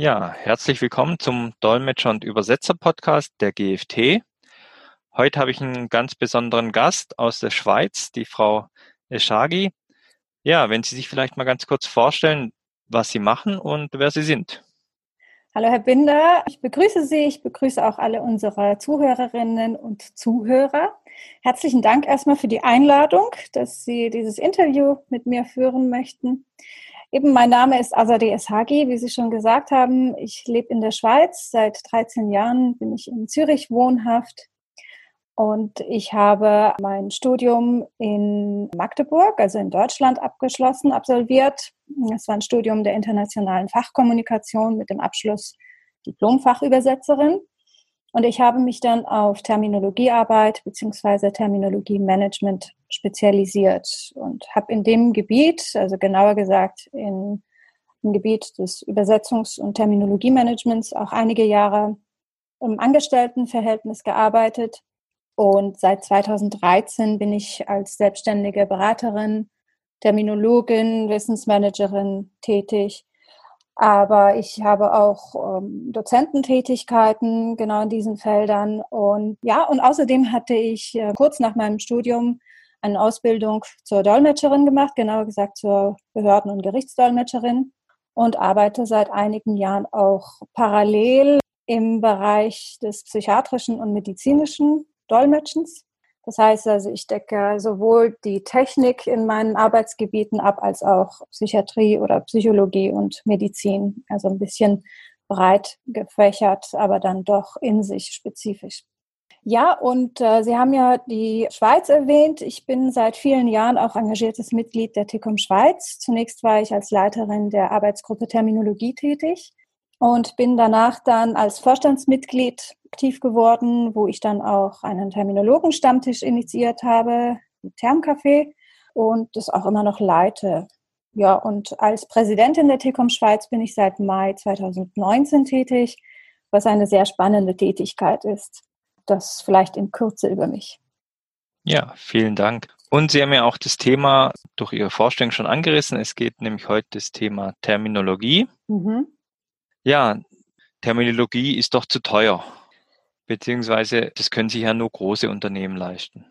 Ja, herzlich willkommen zum Dolmetscher- und Übersetzer-Podcast der GFT. Heute habe ich einen ganz besonderen Gast aus der Schweiz, die Frau Eschagi. Ja, wenn Sie sich vielleicht mal ganz kurz vorstellen, was Sie machen und wer Sie sind. Hallo Herr Binder, ich begrüße Sie, ich begrüße auch alle unsere Zuhörerinnen und Zuhörer. Herzlichen Dank erstmal für die Einladung, dass Sie dieses Interview mit mir führen möchten. Eben, mein Name ist Azadeh Eshagi, wie Sie schon gesagt haben. Ich lebe in der Schweiz. Seit 13 Jahren bin ich in Zürich wohnhaft. Und ich habe mein Studium in Magdeburg, also in Deutschland, abgeschlossen, absolviert. Es war ein Studium der internationalen Fachkommunikation mit dem Abschluss Diplomfachübersetzerin. Und ich habe mich dann auf Terminologiearbeit beziehungsweise Terminologiemanagement spezialisiert und habe in dem Gebiet, also genauer gesagt in, im Gebiet des Übersetzungs- und Terminologiemanagements auch einige Jahre im Angestelltenverhältnis gearbeitet. Und seit 2013 bin ich als selbstständige Beraterin, Terminologin, Wissensmanagerin tätig aber ich habe auch ähm, Dozententätigkeiten genau in diesen Feldern. Und ja, und außerdem hatte ich äh, kurz nach meinem Studium eine Ausbildung zur Dolmetscherin gemacht, genauer gesagt zur Behörden- und Gerichtsdolmetscherin und arbeite seit einigen Jahren auch parallel im Bereich des psychiatrischen und medizinischen Dolmetschens. Das heißt also, ich decke sowohl die Technik in meinen Arbeitsgebieten ab, als auch Psychiatrie oder Psychologie und Medizin. Also ein bisschen breit gefächert, aber dann doch in sich spezifisch. Ja, und äh, Sie haben ja die Schweiz erwähnt. Ich bin seit vielen Jahren auch engagiertes Mitglied der TICOM Schweiz. Zunächst war ich als Leiterin der Arbeitsgruppe Terminologie tätig und bin danach dann als Vorstandsmitglied aktiv geworden, wo ich dann auch einen Terminologen-Stammtisch initiiert habe, Termcafé und das auch immer noch leite. Ja, und als Präsidentin der TECOM Schweiz bin ich seit Mai 2019 tätig, was eine sehr spannende Tätigkeit ist. Das vielleicht in Kürze über mich. Ja, vielen Dank. Und Sie haben ja auch das Thema durch Ihre Vorstellung schon angerissen. Es geht nämlich heute das Thema Terminologie. Mhm ja, Terminologie ist doch zu teuer. Beziehungsweise, das können sich ja nur große Unternehmen leisten.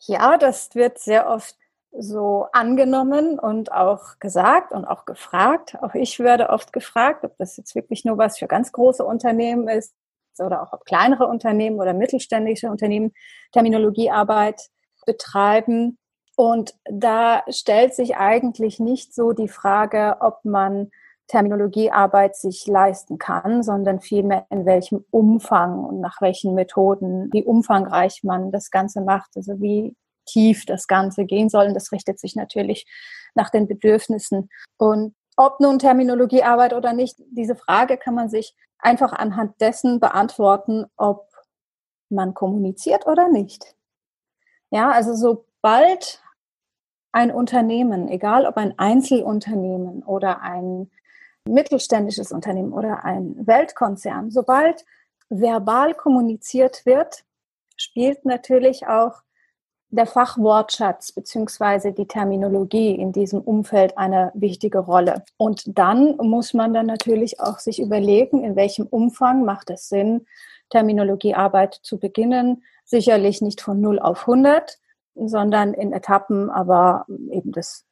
Ja, das wird sehr oft so angenommen und auch gesagt und auch gefragt. Auch ich werde oft gefragt, ob das jetzt wirklich nur was für ganz große Unternehmen ist oder auch ob kleinere Unternehmen oder mittelständische Unternehmen Terminologiearbeit betreiben. Und da stellt sich eigentlich nicht so die Frage, ob man Terminologiearbeit sich leisten kann, sondern vielmehr in welchem Umfang und nach welchen Methoden, wie umfangreich man das Ganze macht, also wie tief das Ganze gehen soll. Und das richtet sich natürlich nach den Bedürfnissen. Und ob nun Terminologiearbeit oder nicht, diese Frage kann man sich einfach anhand dessen beantworten, ob man kommuniziert oder nicht. Ja, also sobald ein Unternehmen, egal ob ein Einzelunternehmen oder ein mittelständisches Unternehmen oder ein Weltkonzern, sobald verbal kommuniziert wird, spielt natürlich auch der Fachwortschatz beziehungsweise die Terminologie in diesem Umfeld eine wichtige Rolle. Und dann muss man dann natürlich auch sich überlegen, in welchem Umfang macht es Sinn, Terminologiearbeit zu beginnen. Sicherlich nicht von 0 auf 100, sondern in Etappen, aber eben das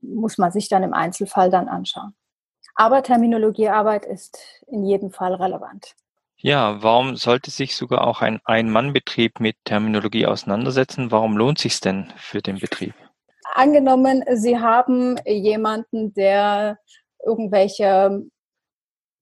muss man sich dann im Einzelfall dann anschauen. Aber Terminologiearbeit ist in jedem Fall relevant. Ja, warum sollte sich sogar auch ein Ein-Mann-Betrieb mit Terminologie auseinandersetzen? Warum lohnt sich denn für den Betrieb? Angenommen, Sie haben jemanden, der irgendwelche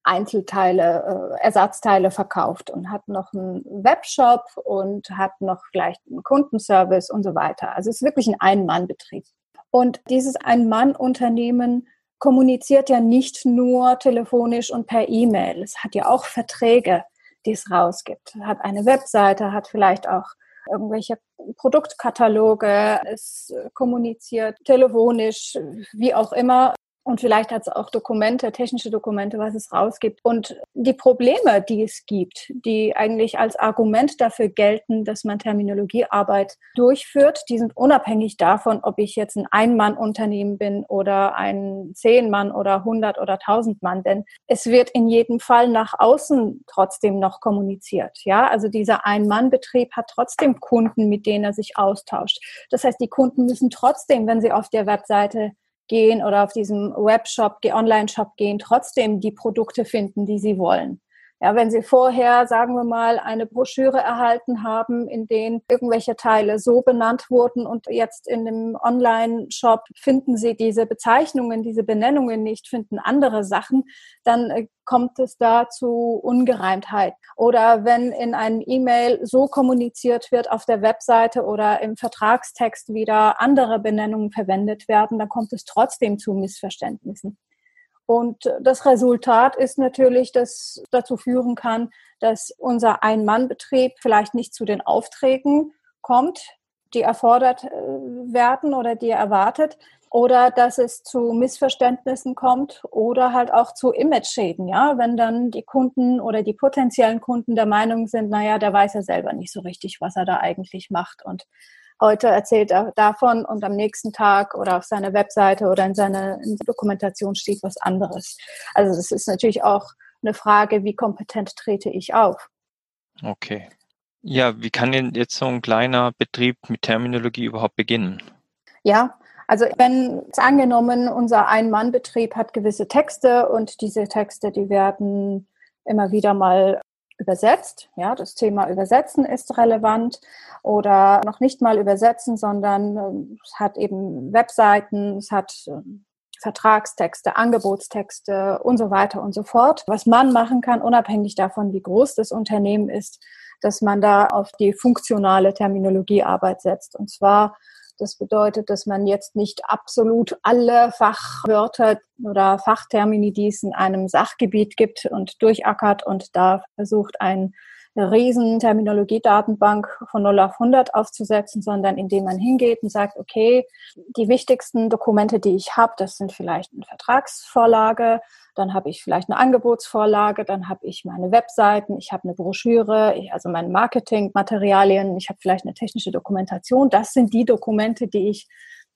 Einzelteile, äh, Ersatzteile verkauft und hat noch einen Webshop und hat noch vielleicht einen Kundenservice und so weiter. Also es ist wirklich ein Ein-Mann-Betrieb. Und dieses Ein-Mann-Unternehmen kommuniziert ja nicht nur telefonisch und per E-Mail. Es hat ja auch Verträge, die es rausgibt. Hat eine Webseite, hat vielleicht auch irgendwelche Produktkataloge, es kommuniziert telefonisch, wie auch immer. Und vielleicht hat es auch Dokumente, technische Dokumente, was es rausgibt. Und die Probleme, die es gibt, die eigentlich als Argument dafür gelten, dass man Terminologiearbeit durchführt, die sind unabhängig davon, ob ich jetzt ein Ein-Mann-Unternehmen bin oder ein Zehn-Mann oder hundert oder tausend Mann. Denn es wird in jedem Fall nach außen trotzdem noch kommuniziert. Ja, also dieser Ein-Mann-Betrieb hat trotzdem Kunden, mit denen er sich austauscht. Das heißt, die Kunden müssen trotzdem, wenn sie auf der Webseite gehen oder auf diesem Webshop, Online-Shop gehen, trotzdem die Produkte finden, die sie wollen. Ja, wenn Sie vorher, sagen wir mal, eine Broschüre erhalten haben, in denen irgendwelche Teile so benannt wurden und jetzt in dem Online-Shop finden Sie diese Bezeichnungen, diese Benennungen nicht, finden andere Sachen, dann äh, kommt es da zu Ungereimtheit. Oder wenn in einem E-Mail so kommuniziert wird auf der Webseite oder im Vertragstext wieder andere Benennungen verwendet werden, dann kommt es trotzdem zu Missverständnissen. Und das Resultat ist natürlich, dass dazu führen kann, dass unser Ein-Mann-Betrieb vielleicht nicht zu den Aufträgen kommt, die erfordert äh, werden oder die er erwartet, oder dass es zu Missverständnissen kommt oder halt auch zu Image-Schäden, ja, wenn dann die Kunden oder die potenziellen Kunden der Meinung sind, naja, der weiß ja selber nicht so richtig, was er da eigentlich macht. Und heute erzählt er davon und am nächsten Tag oder auf seiner Webseite oder in seiner Dokumentation steht was anderes. Also es ist natürlich auch eine Frage, wie kompetent trete ich auf. Okay. Ja, wie kann denn jetzt so ein kleiner Betrieb mit Terminologie überhaupt beginnen? Ja, also wenn es angenommen, unser Ein-Mann-Betrieb hat gewisse Texte und diese Texte, die werden immer wieder mal übersetzt. Ja, das Thema Übersetzen ist relevant oder noch nicht mal übersetzen, sondern äh, es hat eben Webseiten, es hat äh, Vertragstexte, Angebotstexte und so weiter und so fort. Was man machen kann, unabhängig davon, wie groß das Unternehmen ist, dass man da auf die funktionale Terminologiearbeit setzt. Und zwar das bedeutet, dass man jetzt nicht absolut alle Fachwörter oder Fachtermini, die es in einem Sachgebiet gibt und durchackert und da versucht, riesen Terminologiedatenbank von 0 auf 100 aufzusetzen, sondern indem man hingeht und sagt, okay, die wichtigsten Dokumente, die ich habe, das sind vielleicht eine Vertragsvorlage, dann habe ich vielleicht eine Angebotsvorlage, dann habe ich meine Webseiten, ich habe eine Broschüre, also meine Marketingmaterialien, ich habe vielleicht eine technische Dokumentation. Das sind die Dokumente, die ich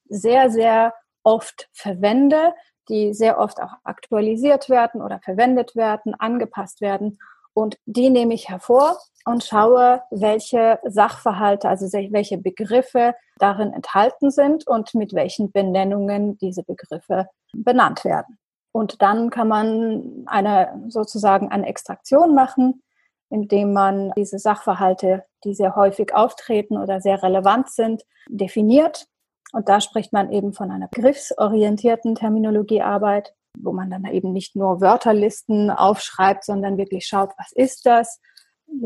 sehr, sehr oft verwende, die sehr oft auch aktualisiert werden oder verwendet werden, angepasst werden und die nehme ich hervor und schaue, welche Sachverhalte, also welche Begriffe darin enthalten sind und mit welchen Benennungen diese Begriffe benannt werden. Und dann kann man eine sozusagen eine Extraktion machen, indem man diese Sachverhalte, die sehr häufig auftreten oder sehr relevant sind, definiert. Und da spricht man eben von einer begriffsorientierten Terminologiearbeit wo man dann eben nicht nur Wörterlisten aufschreibt, sondern wirklich schaut, was ist das?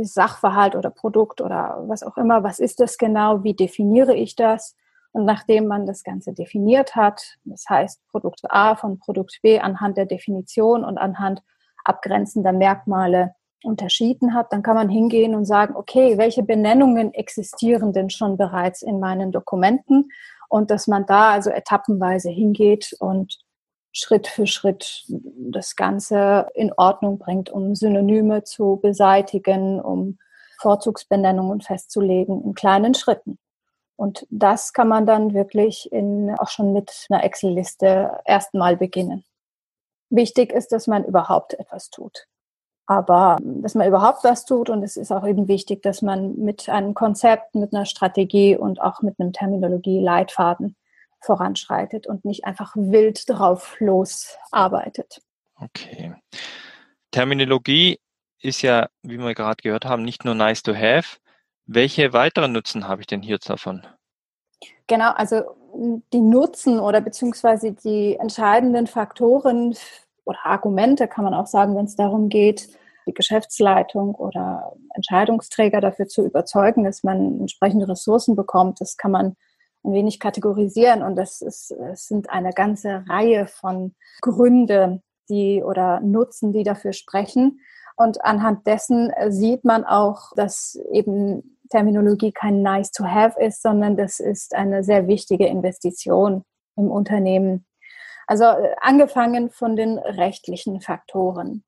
Sachverhalt oder Produkt oder was auch immer, was ist das genau? Wie definiere ich das? Und nachdem man das Ganze definiert hat, das heißt Produkt A von Produkt B anhand der Definition und anhand abgrenzender Merkmale unterschieden hat, dann kann man hingehen und sagen, okay, welche Benennungen existieren denn schon bereits in meinen Dokumenten? Und dass man da also etappenweise hingeht und Schritt für Schritt das Ganze in Ordnung bringt, um Synonyme zu beseitigen, um Vorzugsbenennungen festzulegen in kleinen Schritten. Und das kann man dann wirklich in, auch schon mit einer Excel-Liste erstmal beginnen. Wichtig ist, dass man überhaupt etwas tut. Aber dass man überhaupt was tut und es ist auch eben wichtig, dass man mit einem Konzept, mit einer Strategie und auch mit einem Terminologie-Leitfaden voranschreitet und nicht einfach wild drauf losarbeitet. Okay. Terminologie ist ja, wie wir gerade gehört haben, nicht nur nice to have. Welche weiteren Nutzen habe ich denn hier davon? Genau, also die Nutzen oder beziehungsweise die entscheidenden Faktoren oder Argumente kann man auch sagen, wenn es darum geht, die Geschäftsleitung oder Entscheidungsträger dafür zu überzeugen, dass man entsprechende Ressourcen bekommt. Das kann man ein wenig kategorisieren und das, ist, es sind eine ganze Reihe von Gründe, die oder Nutzen, die dafür sprechen. Und anhand dessen sieht man auch, dass eben Terminologie kein nice to have ist, sondern das ist eine sehr wichtige Investition im Unternehmen. Also äh, angefangen von den rechtlichen Faktoren.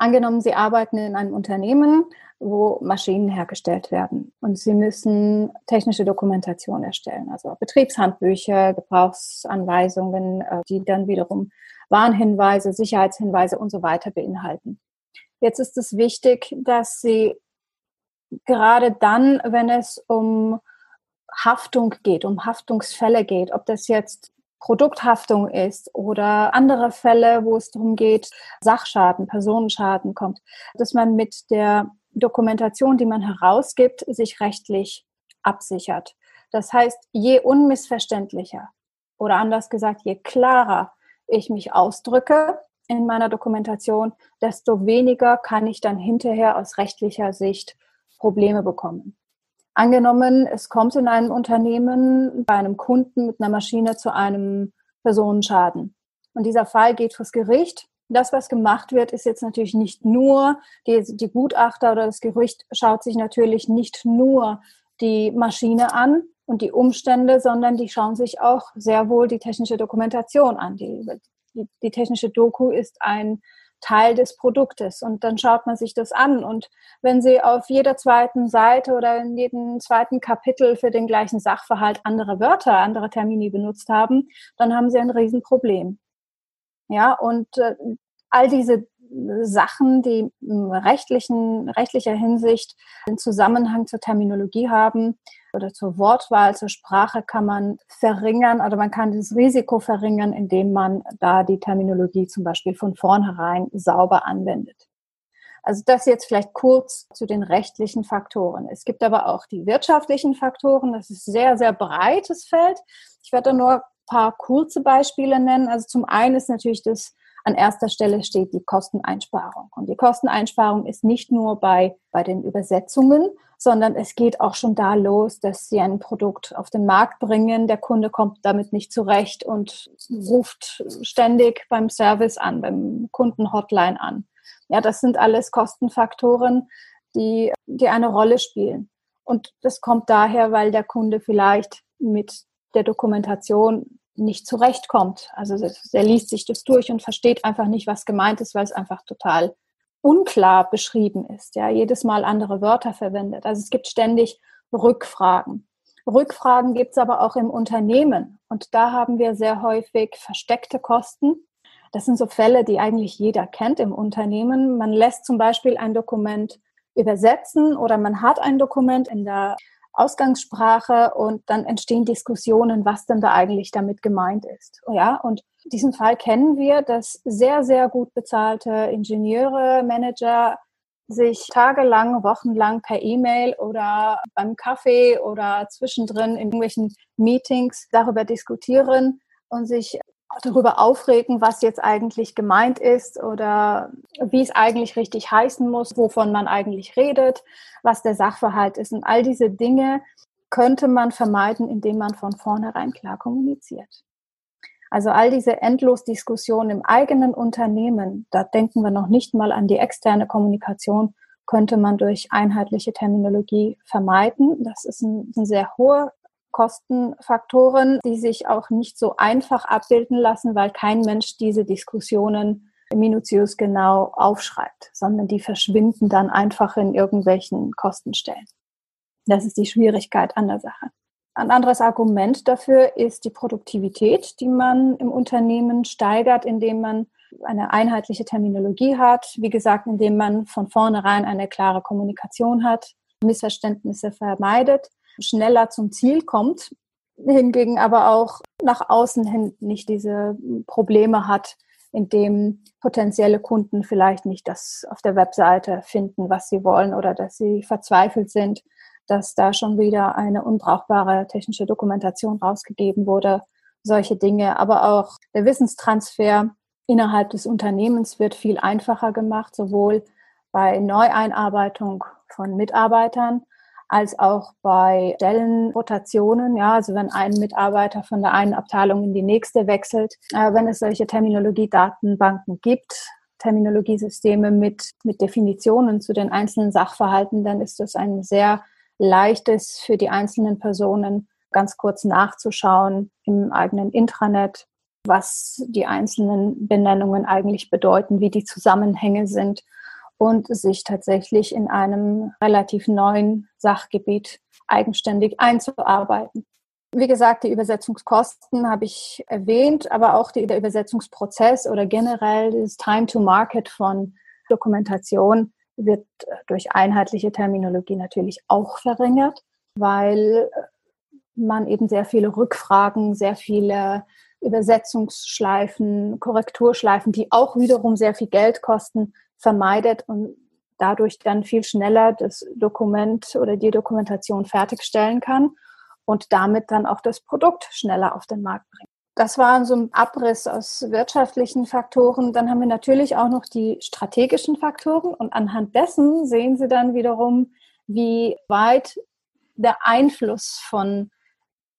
Angenommen, Sie arbeiten in einem Unternehmen, wo Maschinen hergestellt werden und Sie müssen technische Dokumentation erstellen, also Betriebshandbücher, Gebrauchsanweisungen, äh, die dann wiederum Warnhinweise, Sicherheitshinweise und so weiter beinhalten. Jetzt ist es wichtig, dass Sie gerade dann, wenn es um Haftung geht, um Haftungsfälle geht, ob das jetzt Produkthaftung ist oder andere Fälle, wo es darum geht, Sachschaden, Personenschaden kommt, dass man mit der Dokumentation, die man herausgibt, sich rechtlich absichert. Das heißt, je unmissverständlicher oder anders gesagt, je klarer ich mich ausdrücke in meiner Dokumentation, desto weniger kann ich dann hinterher aus rechtlicher Sicht Probleme bekommen. Angenommen, es kommt in einem Unternehmen bei einem Kunden mit einer Maschine zu einem Personenschaden. Und dieser Fall geht fürs Gericht. Das, was gemacht wird, ist jetzt natürlich nicht nur, die, die Gutachter oder das Gericht schaut sich natürlich nicht nur die Maschine an und die Umstände, sondern die schauen sich auch sehr wohl die technische Dokumentation an. Die, die, die technische Doku ist ein Teil des Produktes. Und dann schaut man sich das an. Und wenn Sie auf jeder zweiten Seite oder in jedem zweiten Kapitel für den gleichen Sachverhalt andere Wörter, andere Termini benutzt haben, dann haben Sie ein Riesenproblem. Ja, und äh, all diese Sachen, die in rechtlichen, rechtlicher Hinsicht einen Zusammenhang zur Terminologie haben oder zur Wortwahl, zur Sprache, kann man verringern oder man kann das Risiko verringern, indem man da die Terminologie zum Beispiel von vornherein sauber anwendet. Also das jetzt vielleicht kurz zu den rechtlichen Faktoren. Es gibt aber auch die wirtschaftlichen Faktoren. Das ist sehr, sehr breites Feld. Ich werde da nur ein paar kurze Beispiele nennen. Also zum einen ist natürlich das an erster Stelle steht die Kosteneinsparung. Und die Kosteneinsparung ist nicht nur bei, bei den Übersetzungen, sondern es geht auch schon da los, dass sie ein Produkt auf den Markt bringen. Der Kunde kommt damit nicht zurecht und ruft ständig beim Service an, beim Kundenhotline an. Ja, das sind alles Kostenfaktoren, die, die eine Rolle spielen. Und das kommt daher, weil der Kunde vielleicht mit der Dokumentation nicht zurechtkommt. Also er liest sich das durch und versteht einfach nicht, was gemeint ist, weil es einfach total unklar beschrieben ist. Ja, jedes Mal andere Wörter verwendet. Also es gibt ständig Rückfragen. Rückfragen gibt es aber auch im Unternehmen. Und da haben wir sehr häufig versteckte Kosten. Das sind so Fälle, die eigentlich jeder kennt im Unternehmen. Man lässt zum Beispiel ein Dokument übersetzen oder man hat ein Dokument in der Ausgangssprache und dann entstehen Diskussionen, was denn da eigentlich damit gemeint ist. Ja, und diesen Fall kennen wir, dass sehr, sehr gut bezahlte Ingenieure, Manager sich tagelang, wochenlang per E-Mail oder beim Kaffee oder zwischendrin in irgendwelchen Meetings darüber diskutieren und sich darüber aufregen, was jetzt eigentlich gemeint ist oder wie es eigentlich richtig heißen muss, wovon man eigentlich redet, was der Sachverhalt ist. Und all diese Dinge könnte man vermeiden, indem man von vornherein klar kommuniziert. Also all diese Endlosdiskussionen im eigenen Unternehmen, da denken wir noch nicht mal an die externe Kommunikation, könnte man durch einheitliche Terminologie vermeiden. Das ist ein, ein sehr hoher Kostenfaktoren, die sich auch nicht so einfach abbilden lassen, weil kein Mensch diese Diskussionen minutiös genau aufschreibt, sondern die verschwinden dann einfach in irgendwelchen Kostenstellen. Das ist die Schwierigkeit an der Sache. Ein anderes Argument dafür ist die Produktivität, die man im Unternehmen steigert, indem man eine einheitliche Terminologie hat. Wie gesagt, indem man von vornherein eine klare Kommunikation hat, Missverständnisse vermeidet schneller zum Ziel kommt, hingegen aber auch nach außen hin nicht diese Probleme hat, indem potenzielle Kunden vielleicht nicht das auf der Webseite finden, was sie wollen oder dass sie verzweifelt sind, dass da schon wieder eine unbrauchbare technische Dokumentation rausgegeben wurde. Solche Dinge, aber auch der Wissenstransfer innerhalb des Unternehmens wird viel einfacher gemacht, sowohl bei Neueinarbeitung von Mitarbeitern als auch bei Stellenrotationen. Ja, also wenn ein Mitarbeiter von der einen Abteilung in die nächste wechselt, äh, wenn es solche Terminologiedatenbanken gibt, Terminologiesysteme mit, mit Definitionen zu den einzelnen Sachverhalten, dann ist das ein sehr leichtes für die einzelnen Personen, ganz kurz nachzuschauen im eigenen Intranet was die einzelnen Benennungen eigentlich bedeuten, wie die Zusammenhänge sind und sich tatsächlich in einem relativ neuen Sachgebiet eigenständig einzuarbeiten. Wie gesagt, die Übersetzungskosten habe ich erwähnt, aber auch der Übersetzungsprozess oder generell das Time to Market von Dokumentation wird durch einheitliche Terminologie natürlich auch verringert, weil man eben sehr viele Rückfragen, sehr viele Übersetzungsschleifen, Korrekturschleifen, die auch wiederum sehr viel Geld kosten, vermeidet und dadurch dann viel schneller das Dokument oder die Dokumentation fertigstellen kann und damit dann auch das Produkt schneller auf den Markt bringt. Das war so ein Abriss aus wirtschaftlichen Faktoren. Dann haben wir natürlich auch noch die strategischen Faktoren und anhand dessen sehen Sie dann wiederum, wie weit der Einfluss von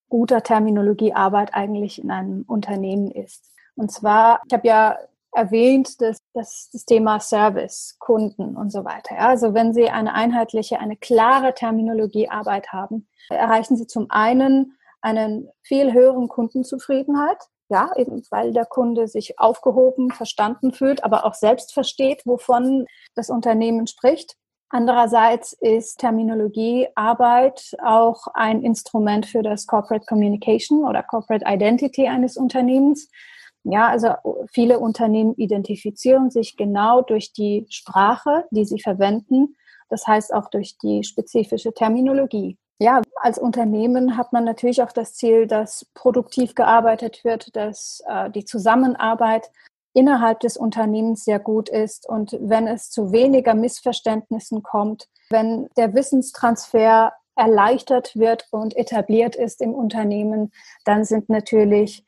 guter Terminologiearbeit eigentlich in einem Unternehmen ist. Und zwar, ich habe ja erwähnt, dass, dass das Thema Service, Kunden und so weiter. Ja, also wenn Sie eine einheitliche, eine klare Terminologiearbeit haben, erreichen Sie zum einen einen viel höheren Kundenzufriedenheit, ja, eben weil der Kunde sich aufgehoben, verstanden fühlt, aber auch selbst versteht, wovon das Unternehmen spricht. Andererseits ist Terminologiearbeit auch ein Instrument für das Corporate Communication oder Corporate Identity eines Unternehmens. Ja, also viele Unternehmen identifizieren sich genau durch die Sprache, die sie verwenden. Das heißt auch durch die spezifische Terminologie. Ja, als Unternehmen hat man natürlich auch das Ziel, dass produktiv gearbeitet wird, dass äh, die Zusammenarbeit innerhalb des Unternehmens sehr gut ist und wenn es zu weniger Missverständnissen kommt, wenn der Wissenstransfer erleichtert wird und etabliert ist im Unternehmen, dann sind natürlich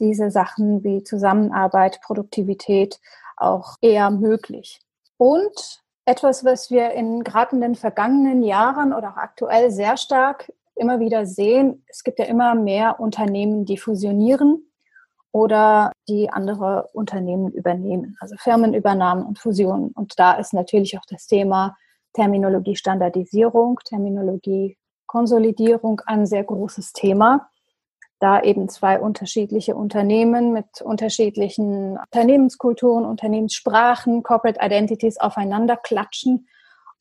diese Sachen wie Zusammenarbeit, Produktivität auch eher möglich. Und etwas, was wir in gerade in den vergangenen Jahren oder auch aktuell sehr stark immer wieder sehen, es gibt ja immer mehr Unternehmen, die fusionieren oder die andere Unternehmen übernehmen, also Firmenübernahmen und Fusionen. Und da ist natürlich auch das Thema Terminologie-Standardisierung, Terminologie-Konsolidierung ein sehr großes Thema, da eben zwei unterschiedliche Unternehmen mit unterschiedlichen Unternehmenskulturen, Unternehmenssprachen, Corporate Identities aufeinander klatschen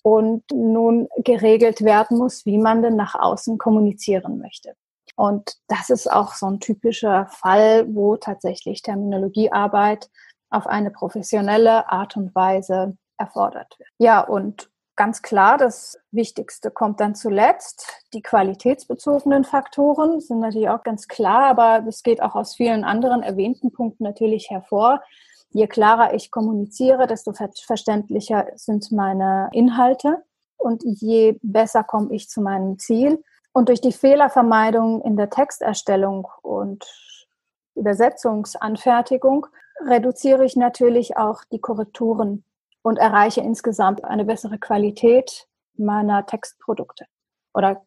und nun geregelt werden muss, wie man denn nach außen kommunizieren möchte. Und das ist auch so ein typischer Fall, wo tatsächlich Terminologiearbeit auf eine professionelle Art und Weise erfordert wird. Ja, und ganz klar, das Wichtigste kommt dann zuletzt. Die qualitätsbezogenen Faktoren sind natürlich auch ganz klar, aber es geht auch aus vielen anderen erwähnten Punkten natürlich hervor. Je klarer ich kommuniziere, desto verständlicher sind meine Inhalte und je besser komme ich zu meinem Ziel. Und durch die Fehlervermeidung in der Texterstellung und Übersetzungsanfertigung reduziere ich natürlich auch die Korrekturen und erreiche insgesamt eine bessere Qualität meiner Textprodukte oder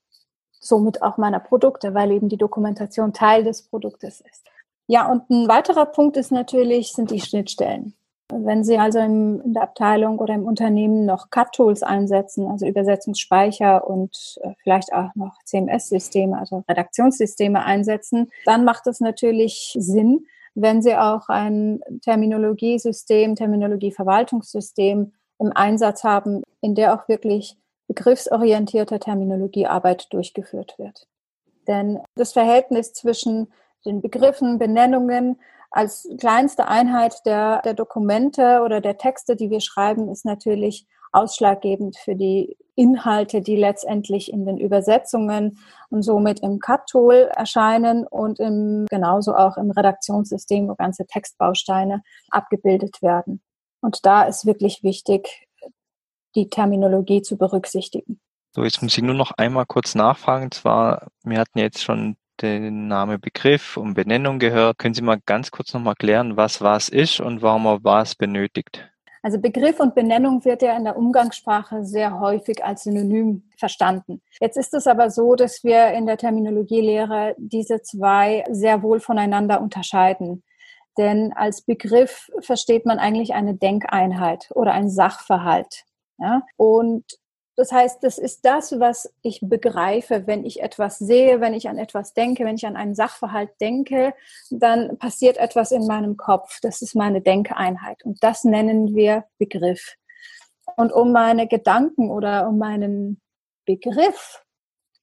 somit auch meiner Produkte, weil eben die Dokumentation Teil des Produktes ist. Ja, und ein weiterer Punkt ist natürlich, sind die Schnittstellen. Wenn Sie also im, in der Abteilung oder im Unternehmen noch Cut-Tools einsetzen, also Übersetzungsspeicher und äh, vielleicht auch noch CMS-Systeme, also Redaktionssysteme einsetzen, dann macht es natürlich Sinn, wenn Sie auch ein Terminologiesystem, Terminologieverwaltungssystem im Einsatz haben, in der auch wirklich begriffsorientierte Terminologiearbeit durchgeführt wird. Denn das Verhältnis zwischen den Begriffen, Benennungen, als kleinste Einheit der, der Dokumente oder der Texte, die wir schreiben, ist natürlich ausschlaggebend für die Inhalte, die letztendlich in den Übersetzungen und somit im Cut-Tool erscheinen und im, genauso auch im Redaktionssystem, wo ganze Textbausteine abgebildet werden. Und da ist wirklich wichtig, die Terminologie zu berücksichtigen. So, jetzt muss ich nur noch einmal kurz nachfragen. Und zwar, wir hatten jetzt schon den Name Begriff und Benennung gehört. Können Sie mal ganz kurz nochmal klären, was was ist und warum man was benötigt? Also Begriff und Benennung wird ja in der Umgangssprache sehr häufig als Synonym verstanden. Jetzt ist es aber so, dass wir in der Terminologielehre diese zwei sehr wohl voneinander unterscheiden. Denn als Begriff versteht man eigentlich eine Denkeinheit oder ein Sachverhalt. Ja? Und Das heißt, das ist das, was ich begreife, wenn ich etwas sehe, wenn ich an etwas denke, wenn ich an einen Sachverhalt denke, dann passiert etwas in meinem Kopf. Das ist meine Denkeinheit und das nennen wir Begriff. Und um meine Gedanken oder um meinen Begriff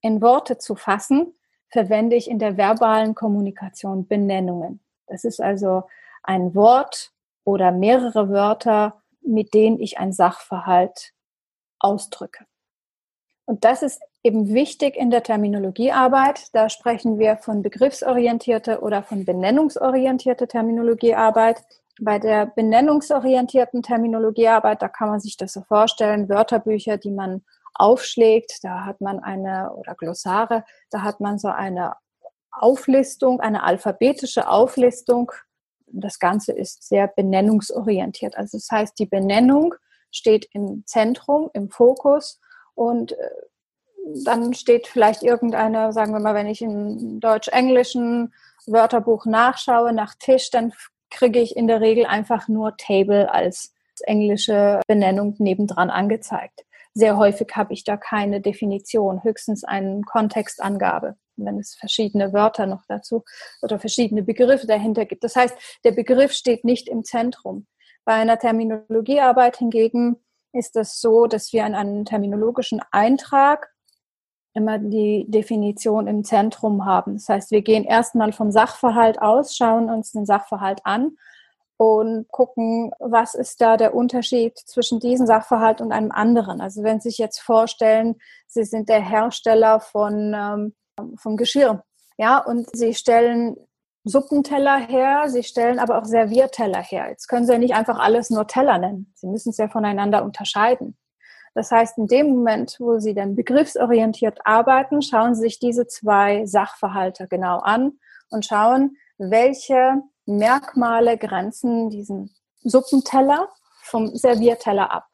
in Worte zu fassen, verwende ich in der verbalen Kommunikation Benennungen. Das ist also ein Wort oder mehrere Wörter, mit denen ich ein Sachverhalt ausdrücke. Und das ist eben wichtig in der Terminologiearbeit. Da sprechen wir von begriffsorientierter oder von benennungsorientierter Terminologiearbeit. Bei der benennungsorientierten Terminologiearbeit, da kann man sich das so vorstellen, Wörterbücher, die man aufschlägt, da hat man eine, oder Glossare, da hat man so eine Auflistung, eine alphabetische Auflistung. Das Ganze ist sehr benennungsorientiert. Also das heißt, die Benennung steht im Zentrum, im Fokus und äh, dann steht vielleicht irgendeine, sagen wir mal, wenn ich im deutsch-englischen Wörterbuch nachschaue, nach Tisch, dann kriege ich in der Regel einfach nur Table als englische Benennung nebendran angezeigt. Sehr häufig habe ich da keine Definition, höchstens eine Kontextangabe, wenn es verschiedene Wörter noch dazu oder verschiedene Begriffe dahinter gibt. Das heißt, der Begriff steht nicht im Zentrum. Bei einer Terminologiearbeit hingegen ist es so, dass wir in einem terminologischen Eintrag immer die Definition im Zentrum haben. Das heißt, wir gehen erstmal vom Sachverhalt aus, schauen uns den Sachverhalt an und gucken, was ist da der Unterschied zwischen diesem Sachverhalt und einem anderen. Also wenn Sie sich jetzt vorstellen, Sie sind der Hersteller von, ähm, vom Geschirr, ja, und Sie stellen Suppenteller her, Sie stellen aber auch Servierteller her. Jetzt können Sie ja nicht einfach alles nur Teller nennen. Sie müssen es ja voneinander unterscheiden. Das heißt, in dem Moment, wo Sie dann begriffsorientiert arbeiten, schauen Sie sich diese zwei Sachverhalte genau an und schauen, welche Merkmale grenzen diesen Suppenteller vom Servierteller ab.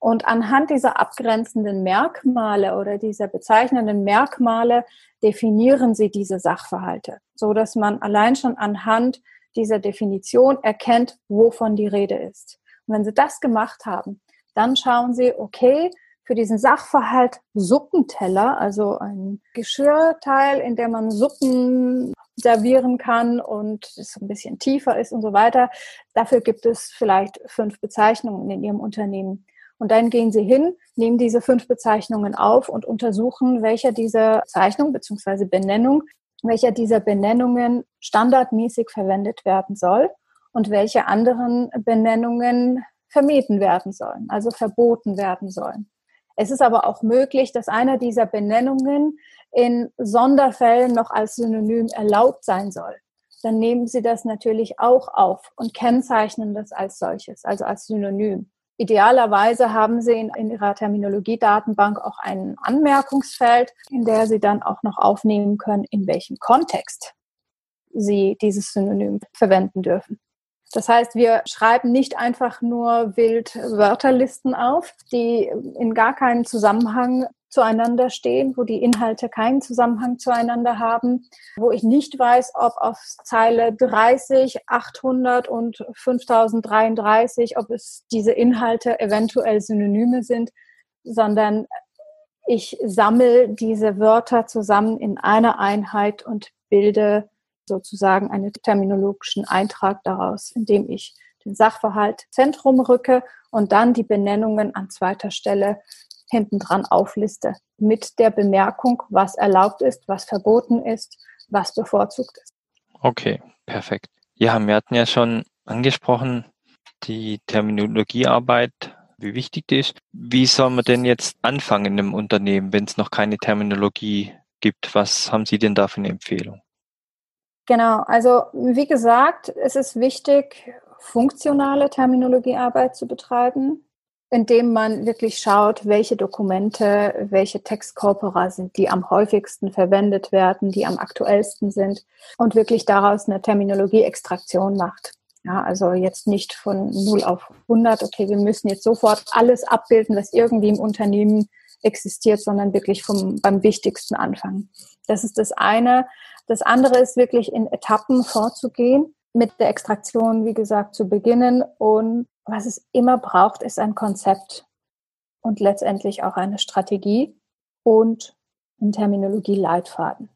Und anhand dieser abgrenzenden Merkmale oder dieser bezeichnenden Merkmale definieren sie diese Sachverhalte, so dass man allein schon anhand dieser Definition erkennt, wovon die Rede ist. Und wenn sie das gemacht haben, dann schauen sie, okay, für diesen Sachverhalt Suppenteller, also ein Geschirrteil, in dem man Suppen servieren kann und es ein bisschen tiefer ist und so weiter. Dafür gibt es vielleicht fünf Bezeichnungen in Ihrem Unternehmen. Und dann gehen Sie hin, nehmen diese fünf Bezeichnungen auf und untersuchen, welcher dieser Bezeichnung bzw. Benennung, welcher dieser Benennungen standardmäßig verwendet werden soll und welche anderen Benennungen vermieden werden sollen, also verboten werden sollen. Es ist aber auch möglich, dass einer dieser Benennungen in Sonderfällen noch als Synonym erlaubt sein soll. Dann nehmen Sie das natürlich auch auf und kennzeichnen das als solches, also als Synonym. Idealerweise haben Sie in, in Ihrer Terminologiedatenbank auch ein Anmerkungsfeld, in der Sie dann auch noch aufnehmen können, in welchem Kontext Sie dieses Synonym verwenden dürfen. Das heißt, wir schreiben nicht einfach nur wild Wörterlisten auf, die in gar keinen Zusammenhang zueinander stehen, wo die Inhalte keinen Zusammenhang zueinander haben, wo ich nicht weiß, ob auf Zeile 30, 800 und 5033, ob es diese Inhalte eventuell Synonyme sind, sondern ich sammle diese Wörter zusammen in einer Einheit und bilde sozusagen einen terminologischen Eintrag daraus, indem ich den Sachverhalt Zentrum rücke und dann die Benennungen an zweiter Stelle hinten dran aufliste mit der Bemerkung, was erlaubt ist, was verboten ist, was bevorzugt ist. Okay, perfekt. Ja, wir hatten ja schon angesprochen, die Terminologiearbeit, wie wichtig die ist. Wie soll man denn jetzt anfangen im Unternehmen, wenn es noch keine Terminologie gibt? Was haben Sie denn da für eine Empfehlung? Genau, also wie gesagt, es ist wichtig, funktionale Terminologiearbeit zu betreiben, indem man wirklich schaut, welche Dokumente, welche Textkorpora sind, die am häufigsten verwendet werden, die am aktuellsten sind und wirklich daraus eine Terminologie-Extraktion macht. Ja, also jetzt nicht von 0 auf 100, okay, wir müssen jetzt sofort alles abbilden, was irgendwie im Unternehmen existiert, sondern wirklich vom, beim Wichtigsten anfangen. Das ist das eine. Das andere ist wirklich in Etappen vorzugehen, mit der Extraktion, wie gesagt, zu beginnen. Und was es immer braucht, ist ein Konzept. und letztendlich auch eine Strategie und einen Terminologie-Leitfaden.